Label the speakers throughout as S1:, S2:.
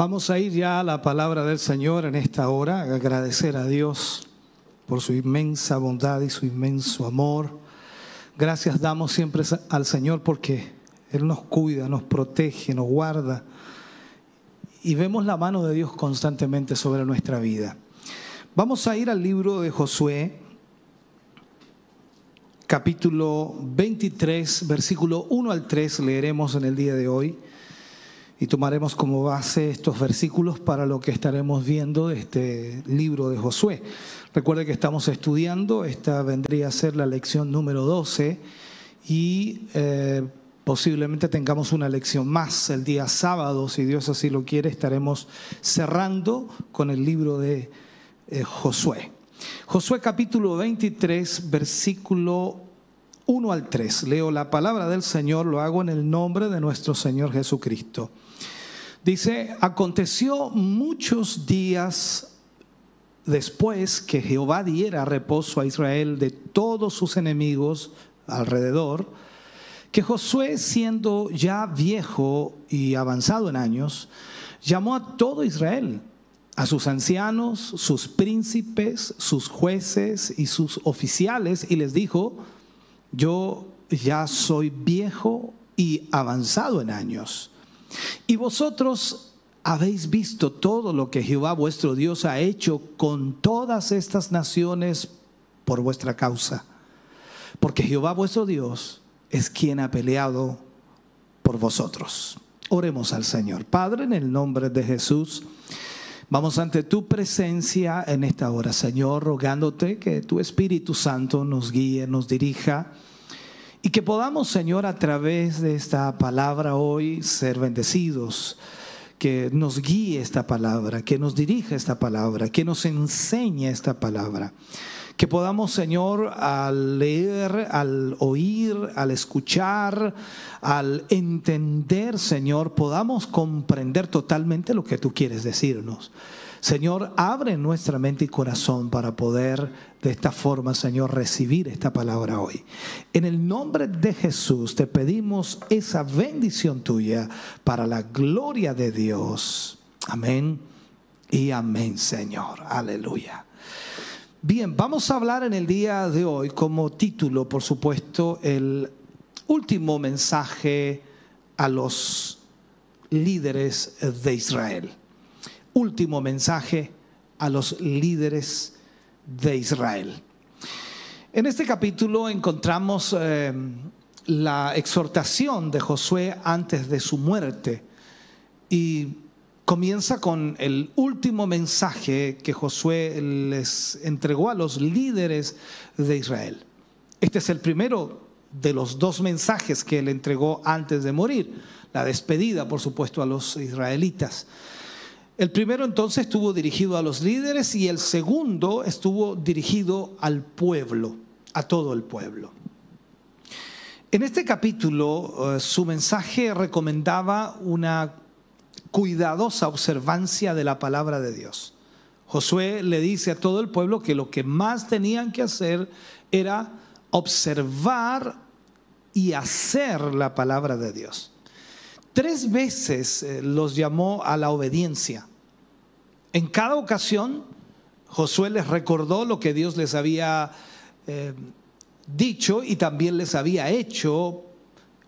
S1: Vamos a ir ya a la palabra del Señor en esta hora, agradecer a Dios por su inmensa bondad y su inmenso amor. Gracias damos siempre al Señor porque Él nos cuida, nos protege, nos guarda y vemos la mano de Dios constantemente sobre nuestra vida. Vamos a ir al libro de Josué, capítulo 23, versículo 1 al 3, leeremos en el día de hoy y tomaremos como base estos versículos para lo que estaremos viendo de este libro de Josué. Recuerde que estamos estudiando, esta vendría a ser la lección número 12 y eh, posiblemente tengamos una lección más el día sábado, si Dios así lo quiere, estaremos cerrando con el libro de eh, Josué. Josué capítulo 23, versículo 1 al 3. Leo la palabra del Señor, lo hago en el nombre de nuestro Señor Jesucristo. Dice, aconteció muchos días después que Jehová diera reposo a Israel de todos sus enemigos alrededor, que Josué, siendo ya viejo y avanzado en años, llamó a todo Israel, a sus ancianos, sus príncipes, sus jueces y sus oficiales, y les dijo, yo ya soy viejo y avanzado en años y vosotros habéis visto todo lo que Jehová vuestro Dios ha hecho con todas estas naciones por vuestra causa. Porque Jehová vuestro Dios es quien ha peleado por vosotros. Oremos al Señor. Padre, en el nombre de Jesús, vamos ante tu presencia en esta hora, Señor, rogándote que tu Espíritu Santo nos guíe, nos dirija y que podamos, Señor, a través de esta palabra hoy ser bendecidos. Que nos guíe esta palabra, que nos dirija esta palabra, que nos enseñe esta palabra. Que podamos, Señor, al leer, al oír, al escuchar, al entender, Señor, podamos comprender totalmente lo que tú quieres decirnos. Señor, abre nuestra mente y corazón para poder de esta forma, Señor, recibir esta palabra hoy. En el nombre de Jesús te pedimos esa bendición tuya para la gloria de Dios. Amén y amén, Señor. Aleluya. Bien, vamos a hablar en el día de hoy como título, por supuesto, el último mensaje a los líderes de Israel último mensaje a los líderes de Israel. En este capítulo encontramos eh, la exhortación de Josué antes de su muerte y comienza con el último mensaje que Josué les entregó a los líderes de Israel. Este es el primero de los dos mensajes que él entregó antes de morir, la despedida, por supuesto, a los israelitas. El primero entonces estuvo dirigido a los líderes y el segundo estuvo dirigido al pueblo, a todo el pueblo. En este capítulo eh, su mensaje recomendaba una cuidadosa observancia de la palabra de Dios. Josué le dice a todo el pueblo que lo que más tenían que hacer era observar y hacer la palabra de Dios. Tres veces eh, los llamó a la obediencia. En cada ocasión, Josué les recordó lo que Dios les había eh, dicho y también les había hecho,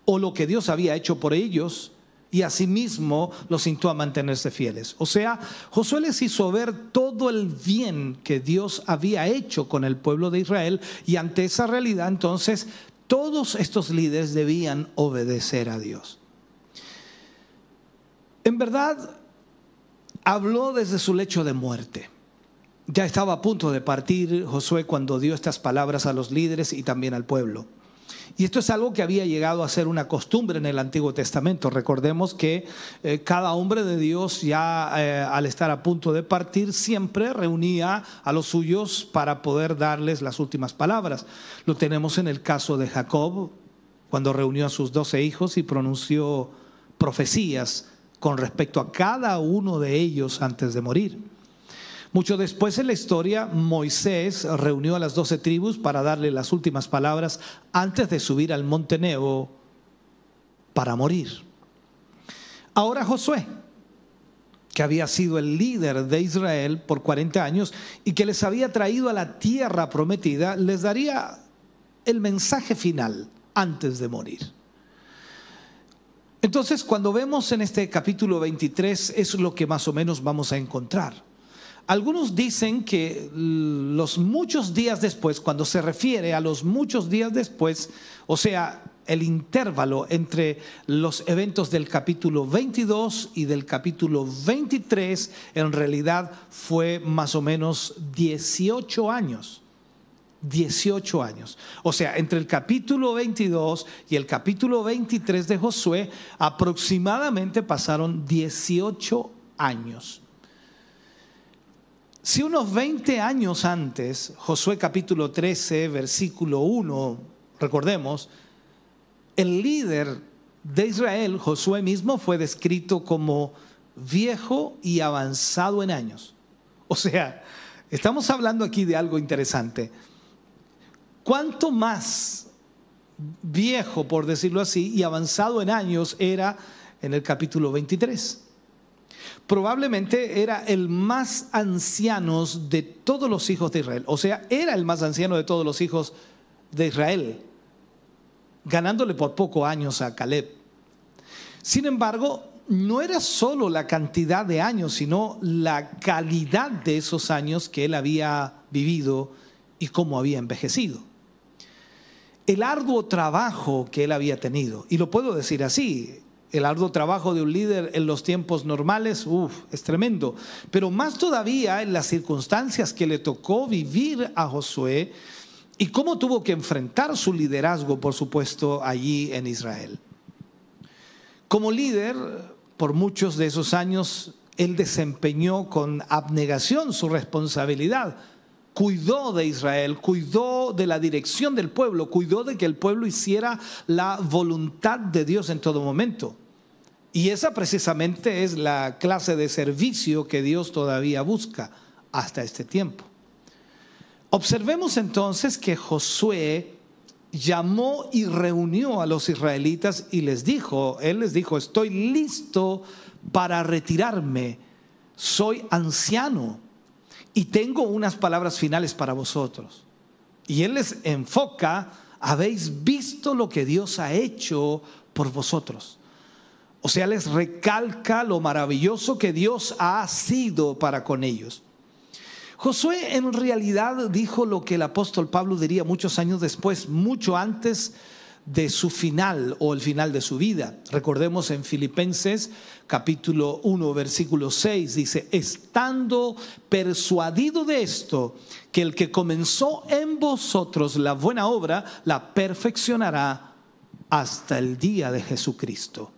S1: o lo que Dios había hecho por ellos, y asimismo los instó a mantenerse fieles. O sea, Josué les hizo ver todo el bien que Dios había hecho con el pueblo de Israel, y ante esa realidad entonces todos estos líderes debían obedecer a Dios. En verdad, habló desde su lecho de muerte. Ya estaba a punto de partir Josué cuando dio estas palabras a los líderes y también al pueblo. Y esto es algo que había llegado a ser una costumbre en el Antiguo Testamento. Recordemos que eh, cada hombre de Dios ya eh, al estar a punto de partir siempre reunía a los suyos para poder darles las últimas palabras. Lo tenemos en el caso de Jacob, cuando reunió a sus doce hijos y pronunció profecías con respecto a cada uno de ellos antes de morir. Mucho después en la historia, Moisés reunió a las doce tribus para darle las últimas palabras antes de subir al monte Nebo para morir. Ahora Josué, que había sido el líder de Israel por 40 años y que les había traído a la tierra prometida, les daría el mensaje final antes de morir. Entonces, cuando vemos en este capítulo 23, es lo que más o menos vamos a encontrar. Algunos dicen que los muchos días después, cuando se refiere a los muchos días después, o sea, el intervalo entre los eventos del capítulo 22 y del capítulo 23, en realidad fue más o menos 18 años. 18 años. O sea, entre el capítulo 22 y el capítulo 23 de Josué, aproximadamente pasaron 18 años. Si unos 20 años antes, Josué capítulo 13, versículo 1, recordemos, el líder de Israel, Josué mismo, fue descrito como viejo y avanzado en años. O sea, estamos hablando aquí de algo interesante. ¿Cuánto más viejo, por decirlo así, y avanzado en años era en el capítulo 23? Probablemente era el más anciano de todos los hijos de Israel. O sea, era el más anciano de todos los hijos de Israel, ganándole por pocos años a Caleb. Sin embargo, no era solo la cantidad de años, sino la calidad de esos años que él había vivido y cómo había envejecido. El arduo trabajo que él había tenido, y lo puedo decir así, el arduo trabajo de un líder en los tiempos normales, es tremendo. Pero más todavía en las circunstancias que le tocó vivir a Josué y cómo tuvo que enfrentar su liderazgo, por supuesto, allí en Israel. Como líder, por muchos de esos años, él desempeñó con abnegación su responsabilidad. Cuidó de Israel, cuidó de la dirección del pueblo, cuidó de que el pueblo hiciera la voluntad de Dios en todo momento. Y esa precisamente es la clase de servicio que Dios todavía busca hasta este tiempo. Observemos entonces que Josué llamó y reunió a los israelitas y les dijo, él les dijo, estoy listo para retirarme, soy anciano y tengo unas palabras finales para vosotros. Y él les enfoca, habéis visto lo que Dios ha hecho por vosotros. O sea, les recalca lo maravilloso que Dios ha sido para con ellos. Josué en realidad dijo lo que el apóstol Pablo diría muchos años después, mucho antes de su final o el final de su vida. Recordemos en Filipenses capítulo 1 versículo 6 dice, estando persuadido de esto, que el que comenzó en vosotros la buena obra, la perfeccionará hasta el día de Jesucristo.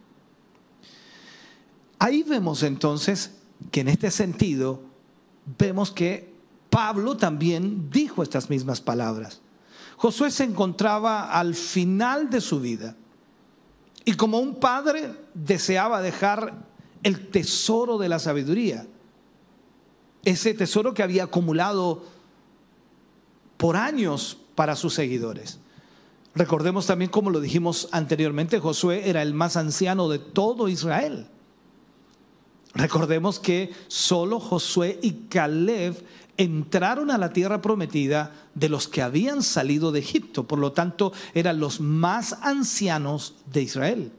S1: Ahí vemos entonces que en este sentido vemos que Pablo también dijo estas mismas palabras. Josué se encontraba al final de su vida y como un padre deseaba dejar el tesoro de la sabiduría, ese tesoro que había acumulado por años para sus seguidores. Recordemos también, como lo dijimos anteriormente, Josué era el más anciano de todo Israel. Recordemos que solo Josué y Caleb entraron a la tierra prometida de los que habían salido de Egipto, por lo tanto eran los más ancianos de Israel.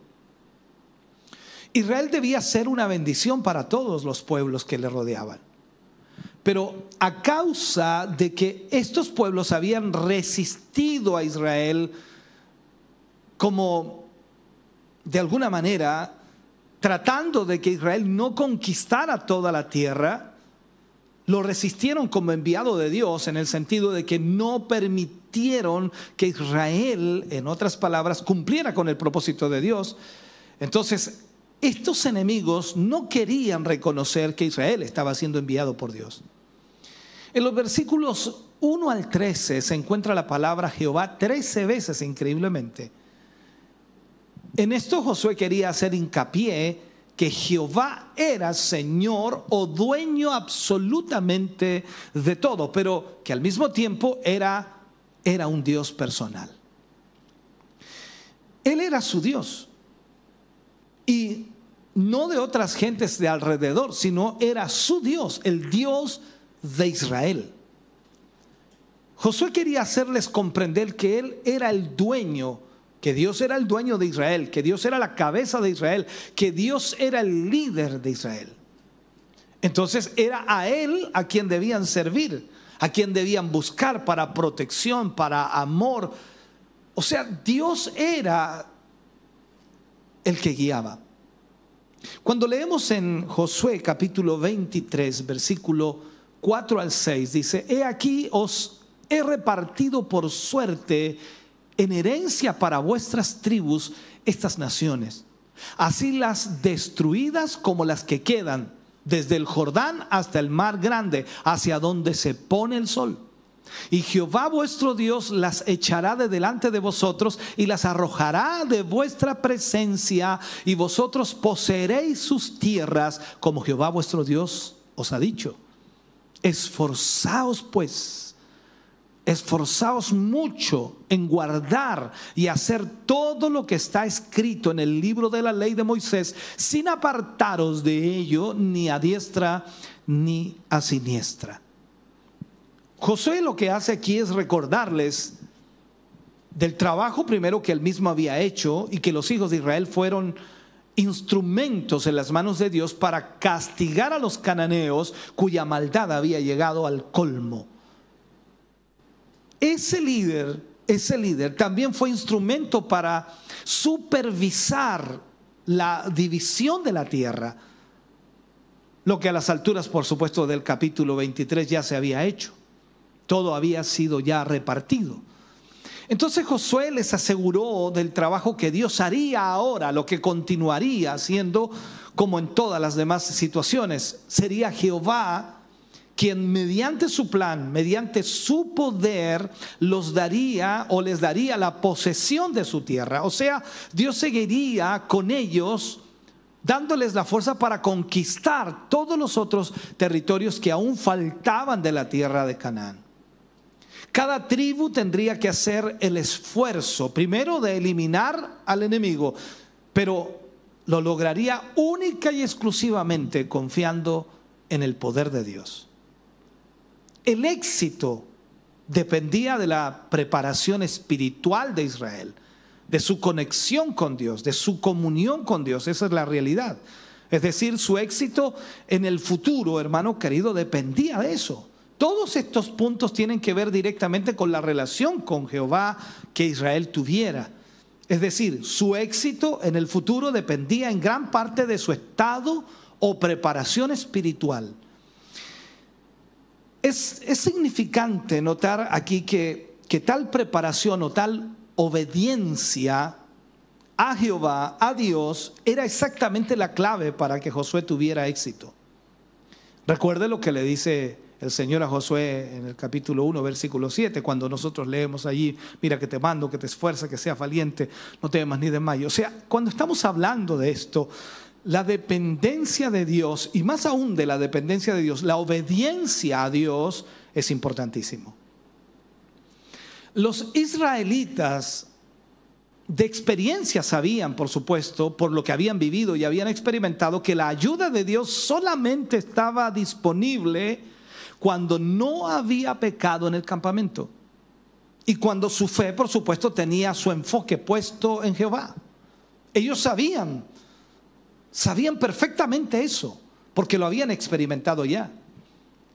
S1: Israel debía ser una bendición para todos los pueblos que le rodeaban. Pero a causa de que estos pueblos habían resistido a Israel como de alguna manera tratando de que Israel no conquistara toda la tierra, lo resistieron como enviado de Dios en el sentido de que no permitieron que Israel, en otras palabras, cumpliera con el propósito de Dios. Entonces, estos enemigos no querían reconocer que Israel estaba siendo enviado por Dios. En los versículos 1 al 13 se encuentra la palabra Jehová 13 veces increíblemente. En esto Josué quería hacer hincapié que Jehová era Señor o dueño absolutamente de todo, pero que al mismo tiempo era, era un Dios personal. Él era su Dios. Y no de otras gentes de alrededor, sino era su Dios, el Dios de Israel. Josué quería hacerles comprender que Él era el dueño que Dios era el dueño de Israel, que Dios era la cabeza de Israel, que Dios era el líder de Israel. Entonces era a Él a quien debían servir, a quien debían buscar para protección, para amor. O sea, Dios era el que guiaba. Cuando leemos en Josué capítulo 23, versículo 4 al 6, dice, he aquí os he repartido por suerte en herencia para vuestras tribus estas naciones, así las destruidas como las que quedan, desde el Jordán hasta el mar grande, hacia donde se pone el sol. Y Jehová vuestro Dios las echará de delante de vosotros y las arrojará de vuestra presencia y vosotros poseeréis sus tierras como Jehová vuestro Dios os ha dicho. Esforzaos pues esforzaos mucho en guardar y hacer todo lo que está escrito en el libro de la ley de Moisés, sin apartaros de ello ni a diestra ni a siniestra. Josué lo que hace aquí es recordarles del trabajo primero que él mismo había hecho y que los hijos de Israel fueron instrumentos en las manos de Dios para castigar a los cananeos cuya maldad había llegado al colmo. Ese líder, ese líder también fue instrumento para supervisar la división de la tierra, lo que a las alturas, por supuesto, del capítulo 23 ya se había hecho. Todo había sido ya repartido. Entonces Josué les aseguró del trabajo que Dios haría ahora, lo que continuaría haciendo como en todas las demás situaciones. Sería Jehová quien mediante su plan, mediante su poder, los daría o les daría la posesión de su tierra. O sea, Dios seguiría con ellos dándoles la fuerza para conquistar todos los otros territorios que aún faltaban de la tierra de Canaán. Cada tribu tendría que hacer el esfuerzo, primero de eliminar al enemigo, pero lo lograría única y exclusivamente confiando en el poder de Dios. El éxito dependía de la preparación espiritual de Israel, de su conexión con Dios, de su comunión con Dios. Esa es la realidad. Es decir, su éxito en el futuro, hermano querido, dependía de eso. Todos estos puntos tienen que ver directamente con la relación con Jehová que Israel tuviera. Es decir, su éxito en el futuro dependía en gran parte de su estado o preparación espiritual. Es, significante notar aquí que, tal preparación o tal obediencia a Jehová, a Dios, era exactamente la clave para que Josué tuviera éxito. Recuerde lo que le dice el Señor a Josué en el capítulo 1, versículo 7, cuando nosotros leemos allí, mira que te mando, que te esfuerza, que sea valiente, no temas ni desmayes. O sea, cuando estamos hablando de esto, la dependencia de Dios y más aún de la dependencia de Dios, la obediencia a Dios es importantísimo. Los israelitas de experiencia sabían, por supuesto, por lo que habían vivido y habían experimentado, que la ayuda de Dios solamente estaba disponible cuando no había pecado en el campamento y cuando su fe, por supuesto, tenía su enfoque puesto en Jehová. Ellos sabían Sabían perfectamente eso, porque lo habían experimentado ya.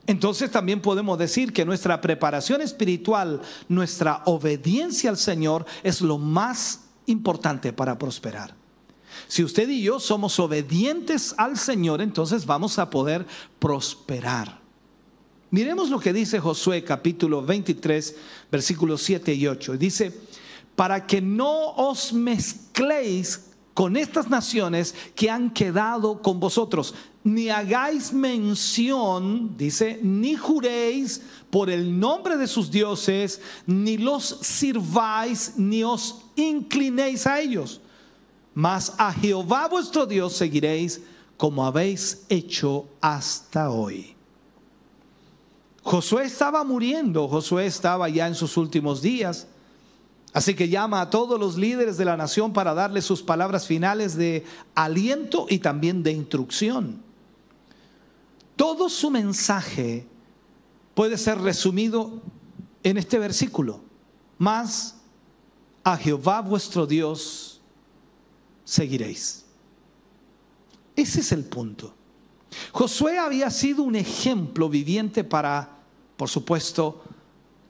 S1: Entonces también podemos decir que nuestra preparación espiritual, nuestra obediencia al Señor es lo más importante para prosperar. Si usted y yo somos obedientes al Señor, entonces vamos a poder prosperar. Miremos lo que dice Josué capítulo 23, versículos 7 y 8. Dice, para que no os mezcléis con estas naciones que han quedado con vosotros, ni hagáis mención, dice, ni juréis por el nombre de sus dioses, ni los sirváis, ni os inclinéis a ellos. Mas a Jehová vuestro Dios seguiréis como habéis hecho hasta hoy. Josué estaba muriendo, Josué estaba ya en sus últimos días. Así que llama a todos los líderes de la nación para darle sus palabras finales de aliento y también de instrucción. Todo su mensaje puede ser resumido en este versículo. Más a Jehová vuestro Dios seguiréis. Ese es el punto. Josué había sido un ejemplo viviente para, por supuesto,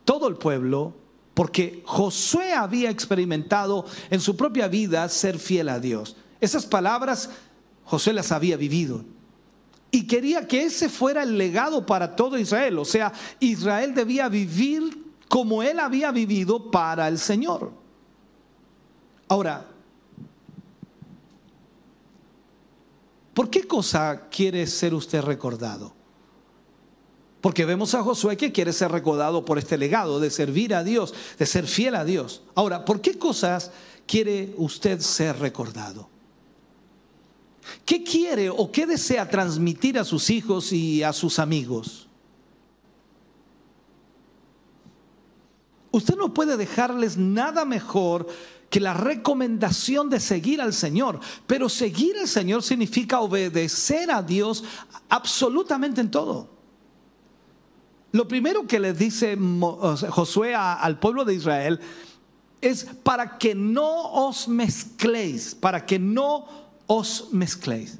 S1: todo el pueblo porque Josué había experimentado en su propia vida ser fiel a Dios. Esas palabras Josué las había vivido. Y quería que ese fuera el legado para todo Israel. O sea, Israel debía vivir como él había vivido para el Señor. Ahora, ¿por qué cosa quiere ser usted recordado? Porque vemos a Josué que quiere ser recordado por este legado de servir a Dios, de ser fiel a Dios. Ahora, ¿por qué cosas quiere usted ser recordado? ¿Qué quiere o qué desea transmitir a sus hijos y a sus amigos? Usted no puede dejarles nada mejor que la recomendación de seguir al Señor. Pero seguir al Señor significa obedecer a Dios absolutamente en todo. Lo primero que les dice Josué al pueblo de Israel es para que no os mezcléis, para que no os mezcléis.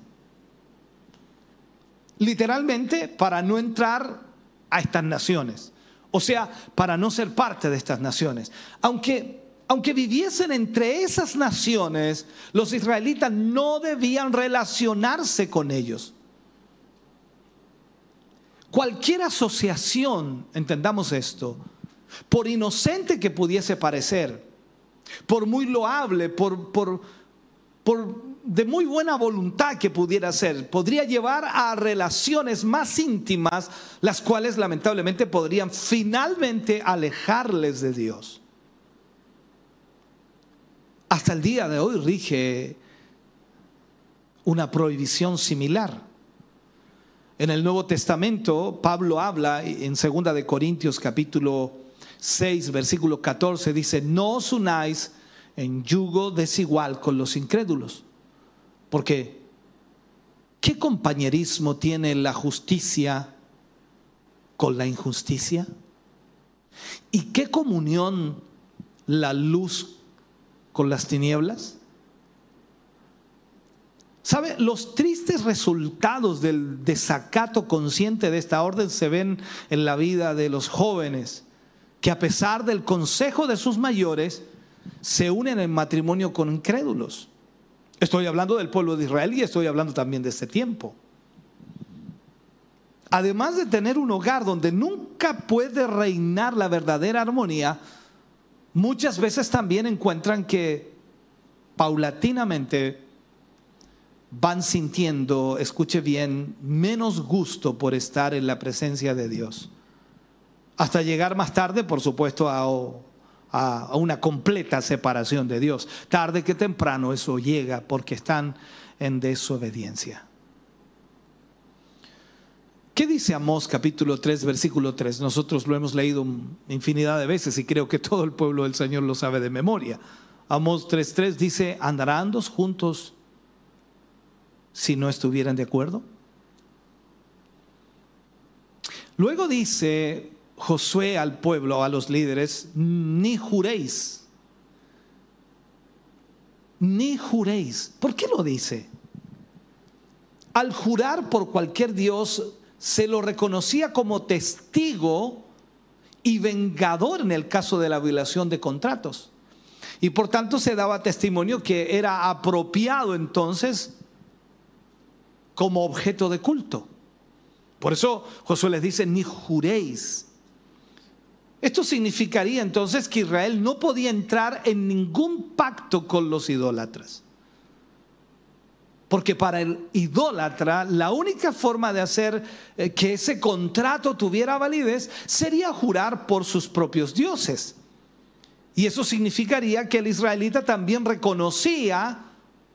S1: Literalmente, para no entrar a estas naciones. O sea, para no ser parte de estas naciones. Aunque, aunque viviesen entre esas naciones, los israelitas no debían relacionarse con ellos. Cualquier asociación, entendamos esto, por inocente que pudiese parecer, por muy loable, por, de muy buena voluntad que pudiera ser, podría llevar a relaciones más íntimas, las cuales lamentablemente podrían finalmente alejarles de Dios. Hasta el día de hoy rige una prohibición similar. En el Nuevo Testamento, Pablo habla en 2 de Corintios capítulo 6, versículo 14, dice, no os unáis en yugo desigual con los incrédulos. Porque, ¿qué compañerismo tiene la justicia con la injusticia? ¿Y qué comunión la luz con las tinieblas? ¿Sabe? Los tristes resultados del desacato consciente de esta orden se ven en la vida de los jóvenes, que a pesar del consejo de sus mayores, se unen en matrimonio con incrédulos. Estoy hablando del pueblo de Israel y estoy hablando también de este tiempo. Además de tener un hogar donde nunca puede reinar la verdadera armonía, muchas veces también encuentran que paulatinamente van sintiendo, escuche bien, menos gusto por estar en la presencia de Dios. Hasta llegar más tarde, por supuesto, a, una completa separación de Dios. Tarde que temprano eso llega porque están en desobediencia. ¿Qué dice Amós capítulo 3, versículo 3? Nosotros lo hemos leído infinidad de veces y creo que todo el pueblo del Señor lo sabe de memoria. Amós 3.3 dice, andarán dos juntos si no estuvieran de acuerdo? Luego dice Josué al pueblo, a los líderes, ni juréis, ni juréis. ¿Por qué lo dice? Al jurar por cualquier Dios, se lo reconocía como testigo y vengador en el caso de la violación de contratos. Y por tanto se daba testimonio que era apropiado entonces como objeto de culto. Por eso Josué les dice, ni juréis. Esto significaría entonces que Israel no podía entrar en ningún pacto con los idólatras. Porque para el idólatra la única forma de hacer eh, que ese contrato tuviera validez sería jurar por sus propios dioses. Y eso significaría que el israelita también reconocía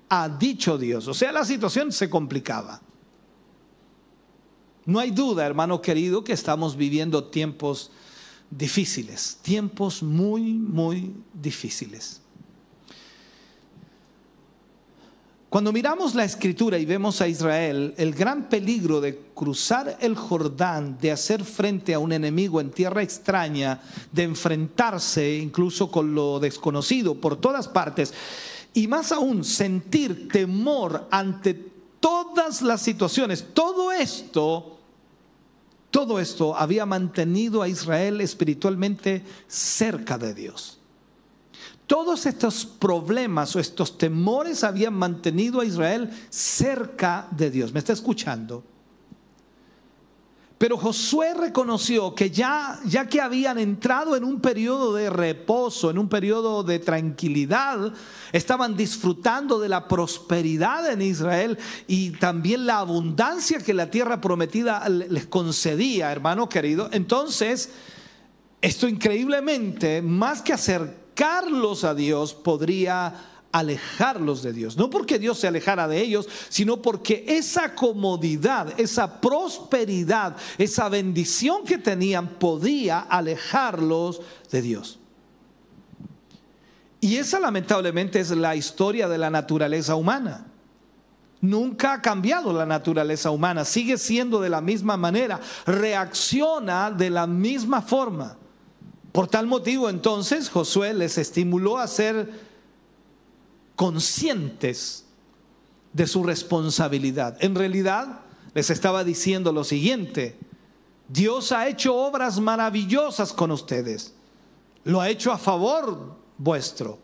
S1: a dicho Dios. O sea, la situación se complicaba. No hay duda, hermano querido, que estamos viviendo tiempos difíciles, tiempos muy, muy difíciles. Cuando miramos la escritura y vemos a Israel, el gran peligro de cruzar el Jordán, de hacer frente a un enemigo en tierra extraña, de enfrentarse incluso con lo desconocido por todas partes, y más aún sentir temor ante todas las situaciones, todo esto, todo esto había mantenido a Israel espiritualmente cerca de Dios. Todos estos problemas o estos temores habían mantenido a Israel cerca de Dios. ¿Me está escuchando? Pero Josué reconoció que ya, ya que habían entrado en un periodo de reposo, en un periodo de tranquilidad, estaban disfrutando de la prosperidad en Israel y también la abundancia que la tierra prometida les concedía, hermano querido. Entonces, esto increíblemente, más que hacer Carlos a Dios podría alejarlos de Dios. No porque Dios se alejara de ellos, sino porque esa comodidad, esa prosperidad, esa bendición que tenían podía alejarlos de Dios. Y esa lamentablemente es la historia de la naturaleza humana. Nunca ha cambiado la naturaleza humana, sigue siendo de la misma manera, reacciona de la misma forma. Por tal motivo entonces Josué les estimuló a ser conscientes de su responsabilidad. En realidad les estaba diciendo lo siguiente, Dios ha hecho obras maravillosas con ustedes, lo ha hecho a favor vuestro.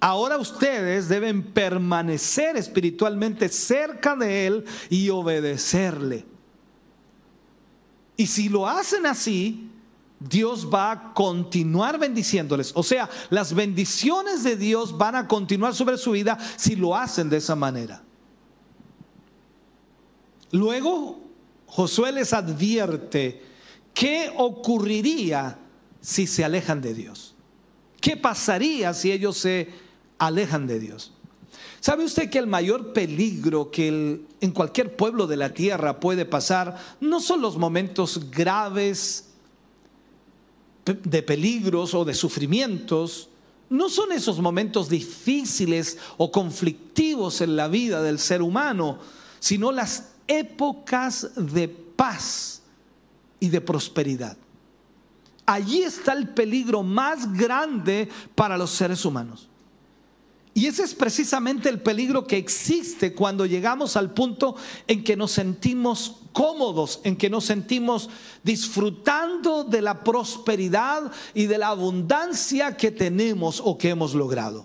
S1: Ahora ustedes deben permanecer espiritualmente cerca de Él y obedecerle. Y si lo hacen así, Dios va a continuar bendiciéndoles. O sea, las bendiciones de Dios van a continuar sobre su vida si lo hacen de esa manera. Luego, Josué les advierte qué ocurriría si se alejan de Dios. ¿Qué pasaría si ellos se alejan de Dios? ¿Sabe usted que el mayor peligro que en cualquier pueblo de la tierra puede pasar no son los momentos graves, de peligros o de sufrimientos, no son esos momentos difíciles o conflictivos en la vida del ser humano, sino las épocas de paz y de prosperidad. Allí está el peligro más grande para los seres humanos. Y ese es precisamente el peligro que existe cuando llegamos al punto en que nos sentimos cómodos, en que nos sentimos disfrutando de la prosperidad y de la abundancia que tenemos o que hemos logrado.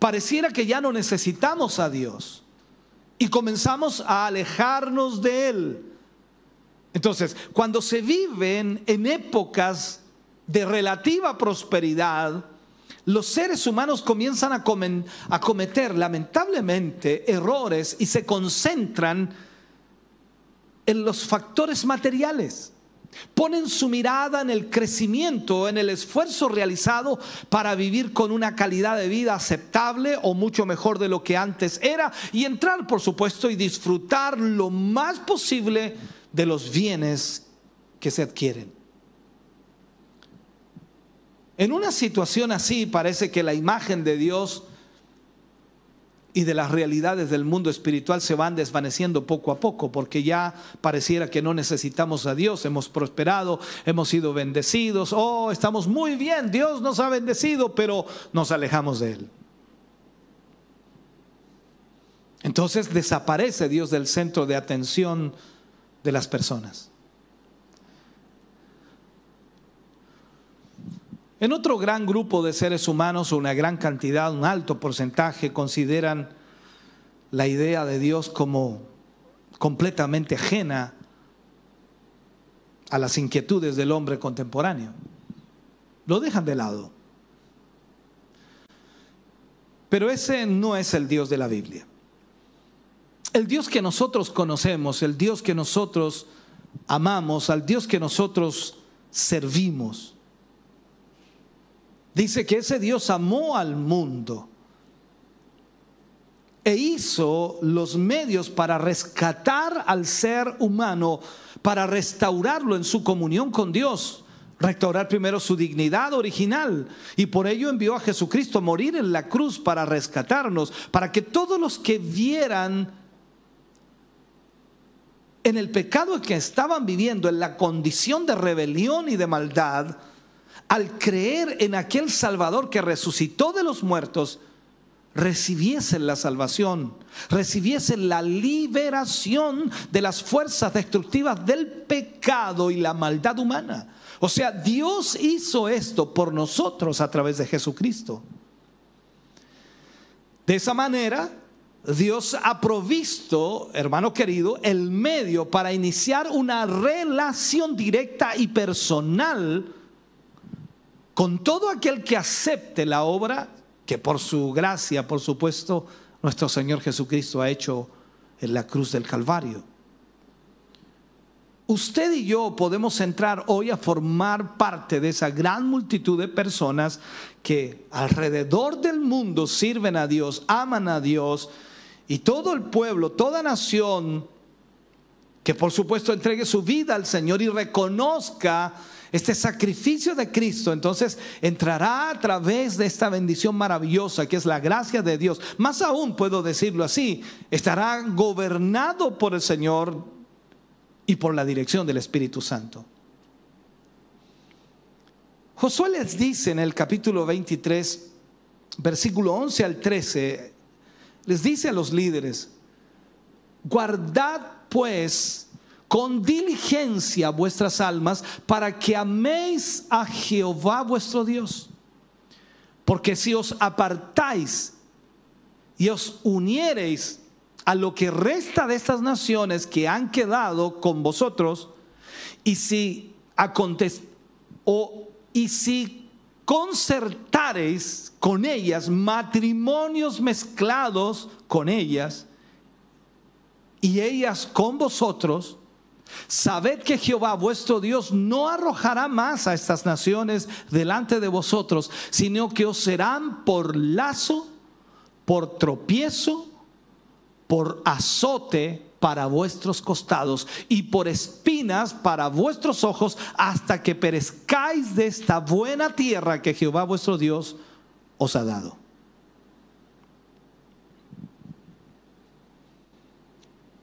S1: Pareciera que ya no necesitamos a Dios y comenzamos a alejarnos de Él. Entonces, cuando se viven en épocas de relativa prosperidad, los seres humanos comienzan a, cometer lamentablemente errores y se concentran en los factores materiales. Ponen su mirada en el crecimiento, en el esfuerzo realizado para vivir con una calidad de vida aceptable o mucho mejor de lo que antes era y entrar, por supuesto, y disfrutar lo más posible de los bienes que se adquieren. En una situación así parece que la imagen de Dios y de las realidades del mundo espiritual se van desvaneciendo poco a poco, porque ya pareciera que no necesitamos a Dios, hemos prosperado, hemos sido bendecidos, oh, estamos muy bien, Dios nos ha bendecido, pero nos alejamos de Él. Entonces desaparece Dios del centro de atención de las personas. En otro gran grupo de seres humanos, una gran cantidad, un alto porcentaje, consideran la idea de Dios como, completamente ajena a las inquietudes del hombre contemporáneo. Lo dejan de lado. Pero ese no es el Dios de la Biblia. El Dios que nosotros conocemos, el Dios que nosotros amamos, al Dios que nosotros servimos, dice que ese Dios amó al mundo e hizo los medios para rescatar al ser humano, para restaurarlo en su comunión con Dios, restaurar primero su dignidad original y por ello envió a Jesucristo a morir en la cruz para rescatarnos, para que todos los que vieran en el pecado que estaban viviendo, en la condición de rebelión y de maldad, al creer en aquel Salvador que resucitó de los muertos, recibiesen la salvación, recibiesen la liberación de las fuerzas destructivas del pecado y la maldad humana. O sea, Dios hizo esto por nosotros a través de Jesucristo. De esa manera, Dios ha provisto, hermano querido, el medio para iniciar una relación directa y personal con todo aquel que acepte la obra que por su gracia, por supuesto, nuestro Señor Jesucristo ha hecho en la cruz del Calvario. Usted y yo podemos entrar hoy a formar parte de esa gran multitud de personas que alrededor del mundo sirven a Dios, aman a Dios, y todo el pueblo, toda nación, que por supuesto entregue su vida al Señor y reconozca este sacrificio de Cristo, entonces entrará a través de esta bendición maravillosa que es la gracia de Dios. Más aún puedo decirlo así, estará gobernado por el Señor y por la dirección del Espíritu Santo. Josué les dice en el capítulo 23, versículo 11 al 13, les dice a los líderes, guardad pues con diligencia vuestras almas para que améis a Jehová vuestro Dios. Porque si os apartáis y os uniereis a lo que resta de estas naciones que han quedado con vosotros, y si o y si concertareis con ellas matrimonios mezclados con ellas, y ellas con vosotros, Sabed que Jehová vuestro Dios no arrojará más a estas naciones delante de vosotros, sino que os serán por lazo, por tropiezo, por azote para vuestros costados y por espinas para vuestros ojos hasta que perezcáis de esta buena tierra que Jehová vuestro Dios os ha dado.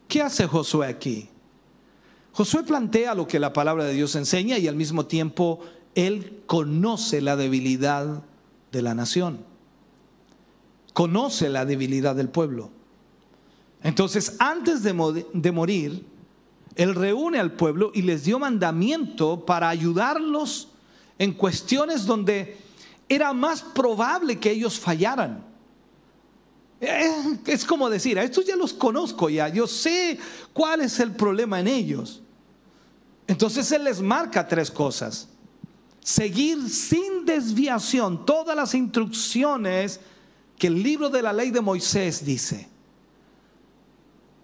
S1: ¿Qué hace Josué aquí? Josué plantea lo que la palabra de Dios enseña y al mismo tiempo él conoce la debilidad de la nación, conoce la debilidad del pueblo. Entonces, antes de, morir, él reúne al pueblo y les dio mandamiento para ayudarlos en cuestiones donde era más probable que ellos fallaran. Eh, es como decir, a estos ya los conozco ya, yo sé cuál es el problema en ellos. Entonces Él les marca tres cosas. Seguir sin desviación todas las instrucciones que el libro de la ley de Moisés dice.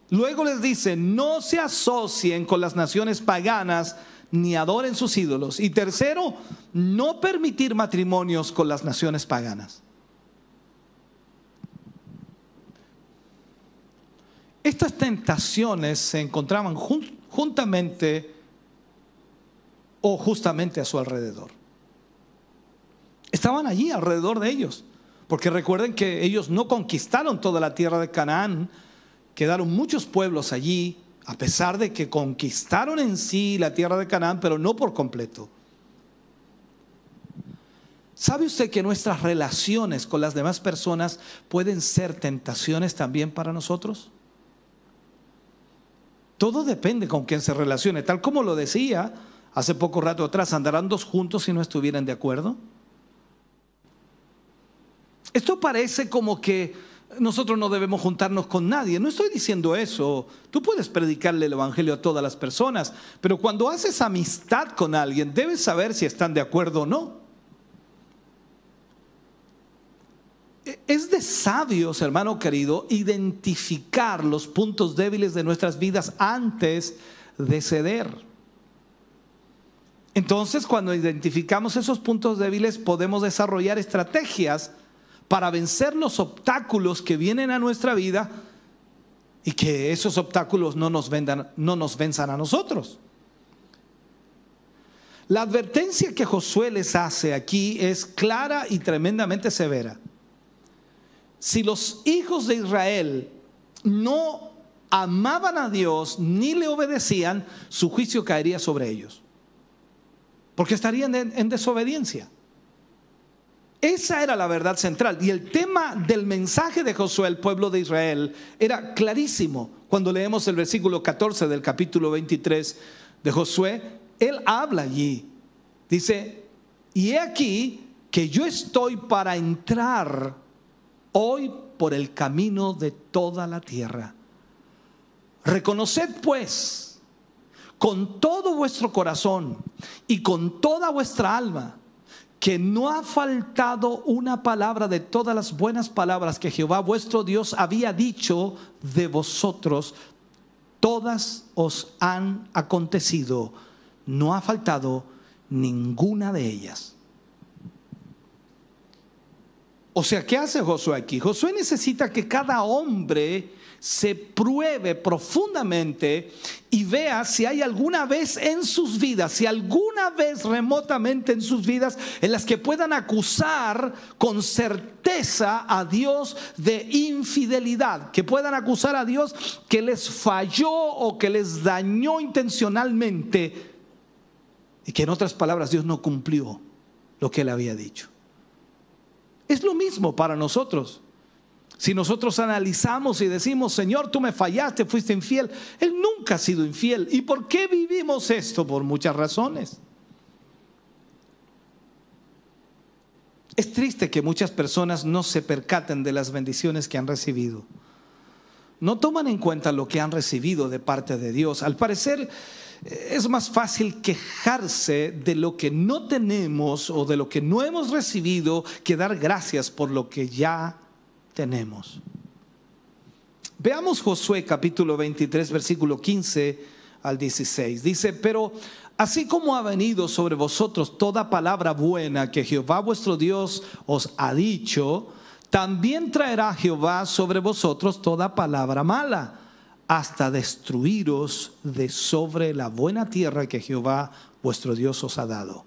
S1: Luego les dice, no se asocien con las naciones paganas ni adoren sus ídolos. Y tercero, no permitir matrimonios con las naciones paganas. Estas tentaciones se encontraban juntamente o justamente a su alrededor. Estaban allí alrededor de ellos, porque recuerden que ellos no conquistaron toda la tierra de Canaán, quedaron muchos pueblos allí, a pesar de que conquistaron en sí la tierra de Canaán, pero no por completo. ¿Sabe usted que nuestras relaciones con las demás personas pueden ser tentaciones también para nosotros? Todo depende con quién se relacione, tal como lo decía hace poco rato atrás, ¿andarán dos juntos si no estuvieran de acuerdo? Esto parece como que nosotros no debemos juntarnos con nadie. No estoy diciendo eso. Tú puedes predicarle el Evangelio a todas las personas, pero cuando haces amistad con alguien, debes saber si están de acuerdo o no. Es de sabios, hermano querido, identificar los puntos débiles de nuestras vidas antes de ceder. Entonces, cuando identificamos esos puntos débiles, podemos desarrollar estrategias para vencer los obstáculos que vienen a nuestra vida y que esos obstáculos no nos, vendan, no nos venzan a nosotros. La advertencia que Josué les hace aquí es clara y tremendamente severa. Si los hijos de Israel no amaban a Dios ni le obedecían, su juicio caería sobre ellos. Porque estarían en, en desobediencia. Esa era la verdad central. Y el tema del mensaje de Josué al pueblo de Israel era clarísimo. Cuando leemos el versículo 14 del capítulo 23 de Josué, él habla allí. Dice, y he aquí que yo estoy para entrar hoy por el camino de toda la tierra. Reconoced pues con todo vuestro corazón y con toda vuestra alma que no ha faltado una palabra de todas las buenas palabras que Jehová vuestro Dios había dicho de vosotros, todas os han acontecido, no ha faltado ninguna de ellas. O sea, ¿qué hace Josué aquí? Josué necesita que cada hombre se pruebe profundamente y vea si hay alguna vez en sus vidas, si alguna vez remotamente en sus vidas en las que puedan acusar con certeza a Dios de infidelidad, que puedan acusar a Dios que les falló o que les dañó intencionalmente y que en otras palabras Dios no cumplió lo que él había dicho. Es lo mismo para nosotros. Si nosotros analizamos y decimos, Señor, tú me fallaste, fuiste infiel, Él nunca ha sido infiel. ¿Y por qué vivimos esto? Por muchas razones. Es triste que muchas personas no se percaten de las bendiciones que han recibido. No toman en cuenta lo que han recibido de parte de Dios. Al parecer es más fácil quejarse de lo que no tenemos o de lo que no hemos recibido que dar gracias por lo que ya tenemos. Veamos Josué capítulo 23, versículo 15 al 16. Dice, pero así como ha venido sobre vosotros toda palabra buena que Jehová vuestro Dios os ha dicho, también traerá Jehová sobre vosotros toda palabra mala, hasta destruiros de sobre la buena tierra que Jehová vuestro Dios os ha dado.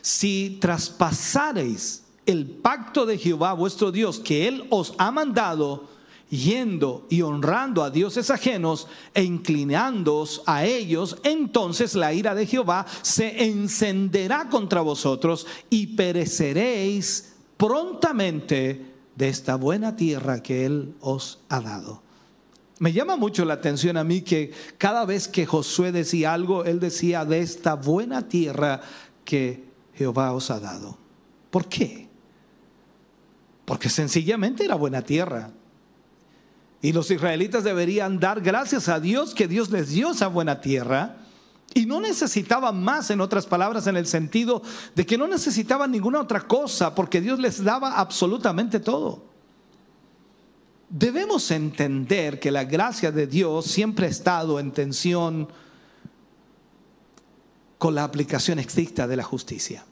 S1: Si traspasareis el pacto de Jehová vuestro Dios que Él os ha mandado, yendo y honrando a dioses ajenos e inclinándoos a ellos, entonces la ira de Jehová se encenderá contra vosotros y pereceréis prontamente de esta buena tierra que Él os ha dado. Me llama mucho la atención a mí que cada vez que Josué decía algo, él decía de esta buena tierra que Jehová os ha dado. ¿Por qué? Porque sencillamente era buena tierra. Y los israelitas deberían dar gracias a Dios que Dios les dio esa buena tierra. Y no necesitaban más, en otras palabras, en el sentido de que no necesitaban ninguna otra cosa, porque Dios les daba absolutamente todo. Debemos entender que la gracia de Dios siempre ha estado en tensión con la aplicación estricta de la justicia.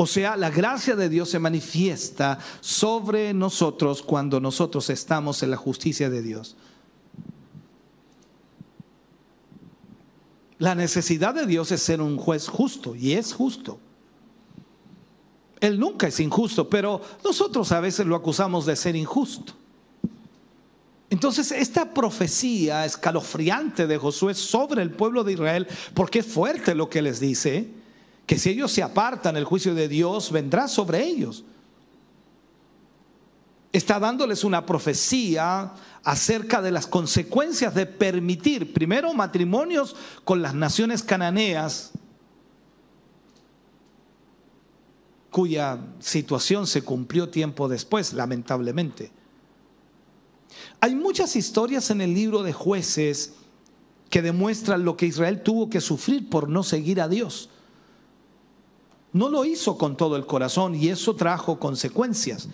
S1: O sea, la gracia de Dios se manifiesta sobre nosotros cuando nosotros estamos en la justicia de Dios. La necesidad de Dios es ser un juez justo y es justo. Él nunca es injusto, pero nosotros a veces lo acusamos de ser injusto. Entonces, esta profecía escalofriante de Josué sobre el pueblo de Israel, porque es fuerte lo que les dice, que si ellos se apartan, el juicio de Dios vendrá sobre ellos. Está dándoles una profecía acerca de las consecuencias de permitir primero matrimonios con las naciones cananeas, cuya situación se cumplió tiempo después, lamentablemente. Hay muchas historias en el libro de jueces que demuestran lo que Israel tuvo que sufrir por no seguir a Dios. No lo hizo con todo el corazón y eso trajo consecuencias.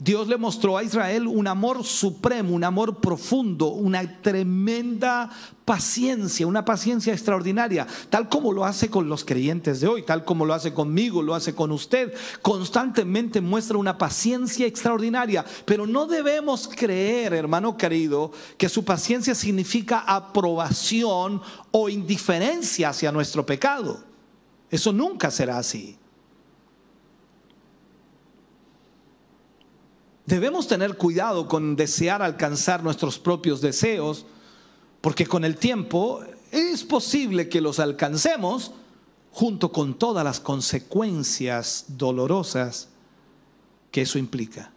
S1: Dios le mostró a Israel un amor supremo, un amor profundo, una tremenda paciencia, una paciencia extraordinaria, tal como lo hace con los creyentes de hoy, tal como lo hace conmigo, lo hace con usted. Constantemente muestra una paciencia extraordinaria, pero no debemos creer, hermano querido, que su paciencia significa aprobación o indiferencia hacia nuestro pecado. Eso nunca será así. Debemos tener cuidado con desear alcanzar nuestros propios deseos, porque con el tiempo es posible que los alcancemos junto con todas las consecuencias dolorosas que eso implica.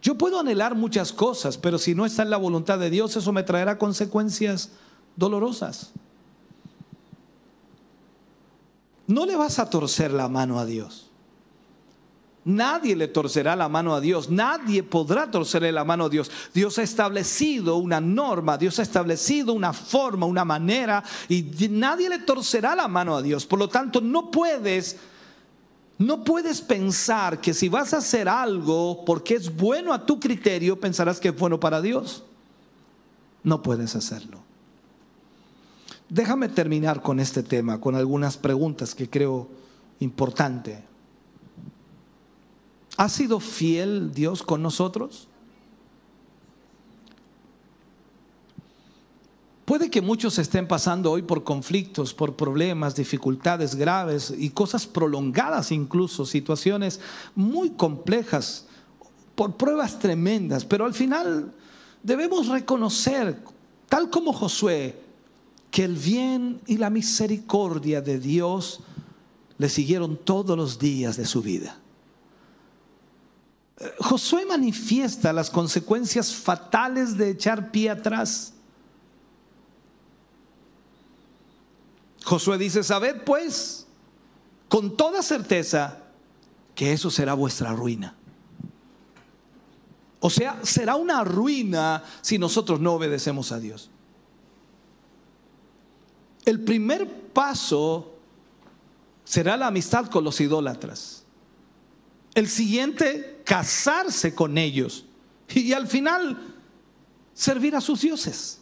S1: Yo puedo anhelar muchas cosas, pero si no está en la voluntad de Dios, eso me traerá consecuencias dolorosas. No le vas a torcer la mano a Dios. Nadie le torcerá la mano a Dios, nadie podrá torcerle la mano a Dios. Dios ha establecido una norma, Dios ha establecido una forma, una manera y nadie le torcerá la mano a Dios. Por lo tanto, no puedes no puedes pensar que si vas a hacer algo porque es bueno a tu criterio, pensarás que es bueno para Dios. No puedes hacerlo. Déjame terminar con este tema, con algunas preguntas que creo importante. ¿Ha sido fiel Dios con nosotros? Puede que muchos estén pasando hoy por conflictos, por problemas, dificultades graves y cosas prolongadas incluso, situaciones muy complejas, por pruebas tremendas, pero al final debemos reconocer, tal como Josué, que el bien y la misericordia de Dios le siguieron todos los días de su vida. Josué manifiesta las consecuencias fatales de echar pie atrás. Josué dice, sabed pues con toda certeza que eso será vuestra ruina. O sea, será una ruina si nosotros no obedecemos a Dios. El primer paso será la amistad con los idólatras. El siguiente, casarse con ellos. Y al final, servir a sus dioses.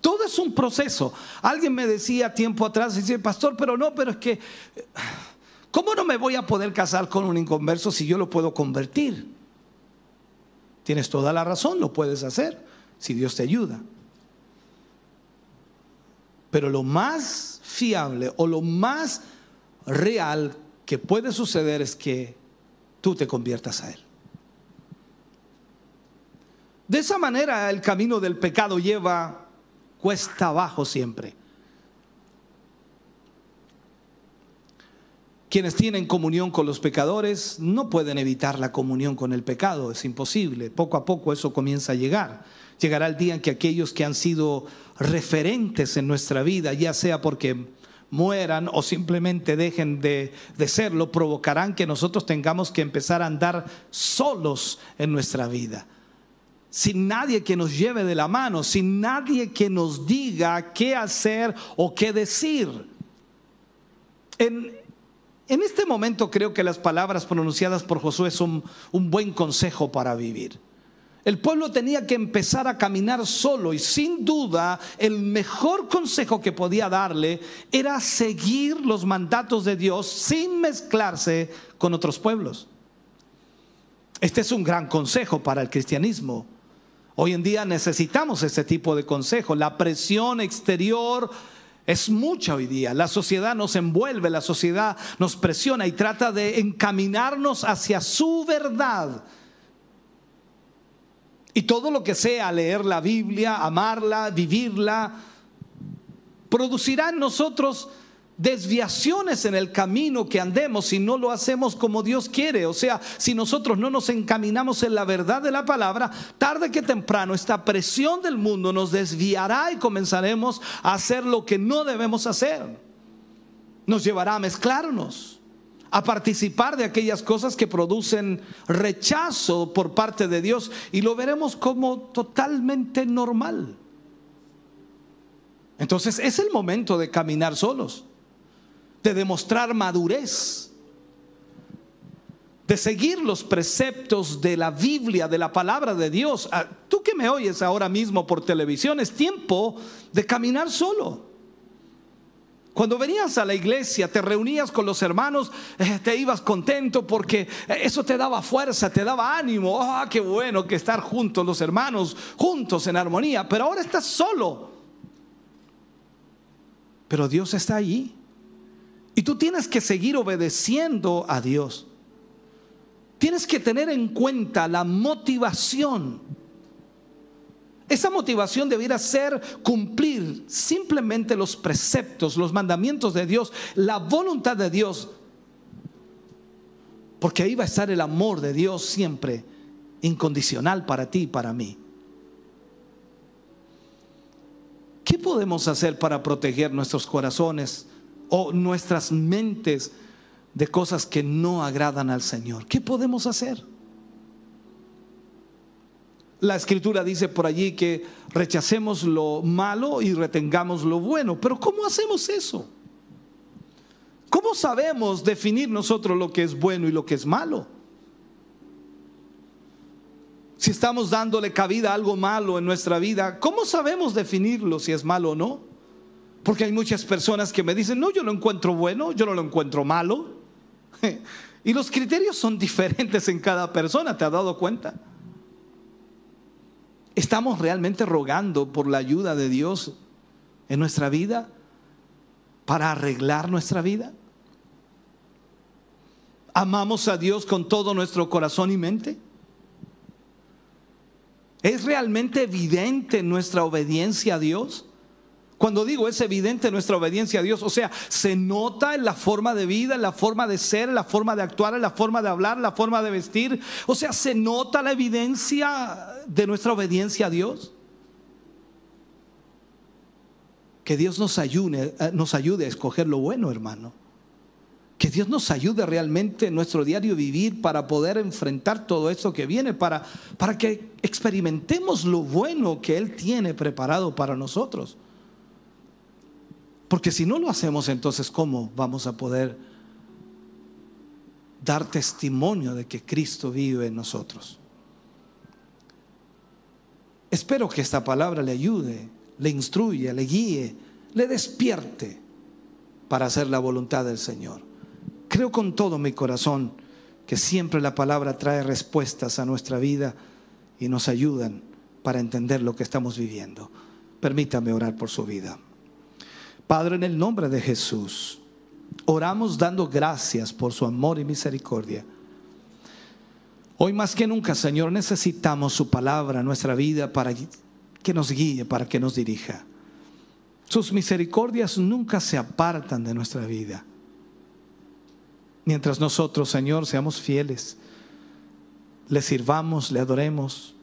S1: Todo es un proceso. Alguien me decía tiempo atrás, decía, pastor, pero no, pero es que, ¿cómo no me voy a poder casar con un inconverso si yo lo puedo convertir? Tienes toda la razón, lo puedes hacer si Dios te ayuda. Pero lo más fiable o lo más real que puede suceder es que tú te conviertas a Él. De esa manera el camino del pecado lleva cuesta abajo siempre. Quienes tienen comunión con los pecadores no pueden evitar la comunión con el pecado, es imposible. Poco a poco eso comienza a llegar. Llegará el día en que aquellos que han sido referentes en nuestra vida, ya sea porque mueran o simplemente dejen de, de, serlo, provocarán que nosotros tengamos que empezar a andar solos en nuestra vida. Sin nadie que nos lleve de la mano, sin nadie que nos diga qué hacer o qué decir. En, en este momento creo que las palabras pronunciadas por Josué son un buen consejo para vivir. El pueblo tenía que empezar a caminar solo y sin duda el mejor consejo que podía darle era seguir los mandatos de Dios sin mezclarse con otros pueblos. Este es un gran consejo para el cristianismo. Hoy en día necesitamos este tipo de consejo. La presión exterior es mucha hoy día. La sociedad nos envuelve, la sociedad nos presiona y trata de encaminarnos hacia su verdad y todo lo que sea leer la Biblia, amarla, vivirla, producirá en nosotros desviaciones en el camino que andemos si no lo hacemos como Dios quiere. O sea, si nosotros no nos encaminamos en la verdad de la palabra, tarde que temprano esta presión del mundo nos desviará y comenzaremos a hacer lo que no debemos hacer. Nos llevará a mezclarnos, a participar de aquellas cosas que producen rechazo por parte de Dios y lo veremos como totalmente normal. Entonces es el momento de caminar solos, de demostrar madurez, de seguir los preceptos de la Biblia, de la palabra de Dios. Ah, tú que me oyes ahora mismo por televisión, es tiempo de caminar solo. Cuando venías a la iglesia, te reunías con los hermanos, eh, te ibas contento porque eh, eso te daba fuerza, te daba ánimo. ¡Ah, qué bueno que estar juntos los hermanos, juntos en armonía! Pero ahora estás solo. Pero Dios está allí. Y tú tienes que seguir obedeciendo a Dios. Tienes que tener en cuenta la motivación esa motivación debiera ser cumplir simplemente los preceptos, los mandamientos de Dios, la voluntad de Dios. Porque ahí va a estar el amor de Dios siempre incondicional para ti y para mí. ¿Qué podemos hacer para proteger nuestros corazones o nuestras mentes de cosas que no agradan al Señor? ¿Qué podemos hacer? La escritura dice por allí que rechacemos lo malo y retengamos lo bueno. Pero ¿cómo hacemos eso? ¿Cómo sabemos definir nosotros lo que es bueno y lo que es malo? Si estamos dándole cabida a algo malo en nuestra vida, ¿cómo sabemos definirlo si es malo o no? Porque hay muchas personas que me dicen, no, yo lo encuentro bueno, yo no lo encuentro malo. Y los criterios son diferentes en cada persona, ¿te has dado cuenta? ¿Estamos realmente rogando por la ayuda de Dios en nuestra vida para arreglar nuestra vida? ¿Amamos a Dios con todo nuestro corazón y mente? ¿Es realmente evidente nuestra obediencia a Dios? Cuando digo es evidente nuestra obediencia a Dios, o sea, se nota en la forma de vida, en la forma de ser, en la forma de actuar, en la forma de hablar, en la forma de vestir. O sea, se nota la evidencia de nuestra obediencia a Dios. Que Dios nos ayude, eh, nos ayude a escoger lo bueno, hermano. Que Dios nos ayude realmente en nuestro diario vivir para poder enfrentar todo esto que viene, para, para que experimentemos lo bueno que Él tiene preparado para nosotros. Porque si no lo hacemos, entonces ¿cómo vamos a poder dar testimonio de que Cristo vive en nosotros? Espero que esta palabra le ayude, le instruya, le guíe, le despierte para hacer la voluntad del Señor. Creo con todo mi corazón que siempre la palabra trae respuestas a nuestra vida y nos ayudan para entender lo que estamos viviendo. Permítame orar por su vida. Padre, en el nombre de Jesús, oramos dando gracias por su amor y misericordia. Hoy más que nunca, Señor, necesitamos su palabra en nuestra vida para que nos guíe, para que nos dirija. Sus misericordias nunca se apartan de nuestra vida. Mientras nosotros, Señor, seamos fieles, le sirvamos, le adoremos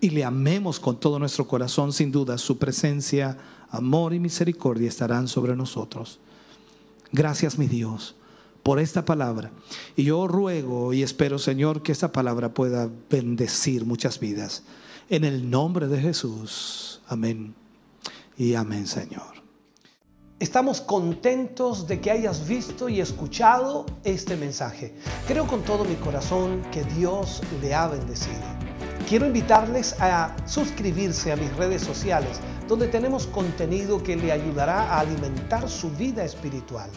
S1: y le amemos con todo nuestro corazón, sin duda su presencia amor y misericordia estarán sobre nosotros. Gracias, mi Dios, por esta palabra. Y yo ruego y espero, Señor, que esta palabra pueda bendecir muchas vidas. En el nombre de Jesús. Amén. Y amén, Señor.
S2: Estamos contentos de que hayas visto y escuchado este mensaje. Creo con todo mi corazón que Dios le ha bendecido. Quiero invitarles a suscribirse a mis redes sociales donde tenemos contenido que le ayudará a alimentar su vida espiritual.